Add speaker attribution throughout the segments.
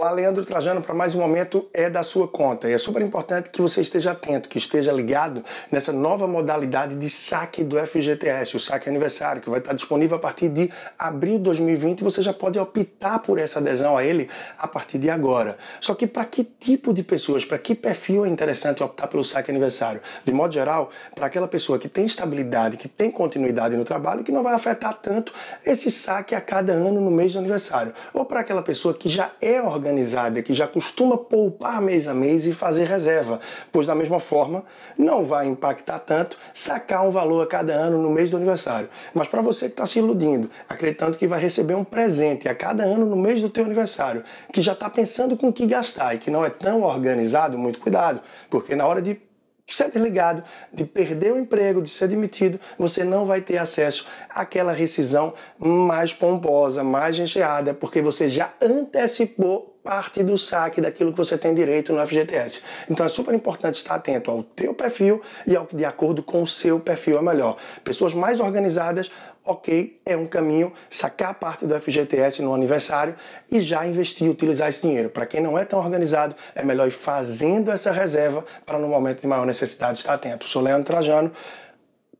Speaker 1: Olá, Leandro Trajano, para mais um momento é da sua conta. E é super importante que você esteja atento, que esteja ligado nessa nova modalidade de saque do FGTS, o saque aniversário, que vai estar disponível a partir de abril de 2020 e você já pode optar por essa adesão a ele a partir de agora. Só que para que tipo de pessoas, para que perfil é interessante optar pelo saque aniversário? De modo geral, para aquela pessoa que tem estabilidade, que tem continuidade no trabalho, que não vai afetar tanto esse saque a cada ano no mês do aniversário. Ou para aquela pessoa que já é organizada organizada que já costuma poupar mês a mês e fazer reserva, pois da mesma forma não vai impactar tanto sacar um valor a cada ano no mês do aniversário. Mas para você que está se iludindo, acreditando que vai receber um presente a cada ano no mês do teu aniversário, que já está pensando com o que gastar e que não é tão organizado, muito cuidado, porque na hora de ser desligado, de perder o emprego, de ser demitido, você não vai ter acesso àquela rescisão mais pomposa, mais recheada, porque você já antecipou parte do saque daquilo que você tem direito no FGTS. Então é super importante estar atento ao teu perfil e ao que de acordo com o seu perfil é melhor. Pessoas mais organizadas, ok, é um caminho sacar parte do FGTS no aniversário e já investir, utilizar esse dinheiro. Para quem não é tão organizado, é melhor ir fazendo essa reserva para no momento de maior necessidade estar atento. Sou Leandro Trajano.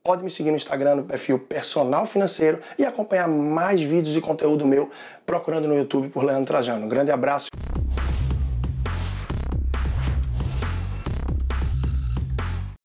Speaker 1: Pode me seguir no Instagram no perfil Personal Financeiro e acompanhar mais vídeos e conteúdo meu procurando no YouTube por Leandro Trajano. Um grande abraço.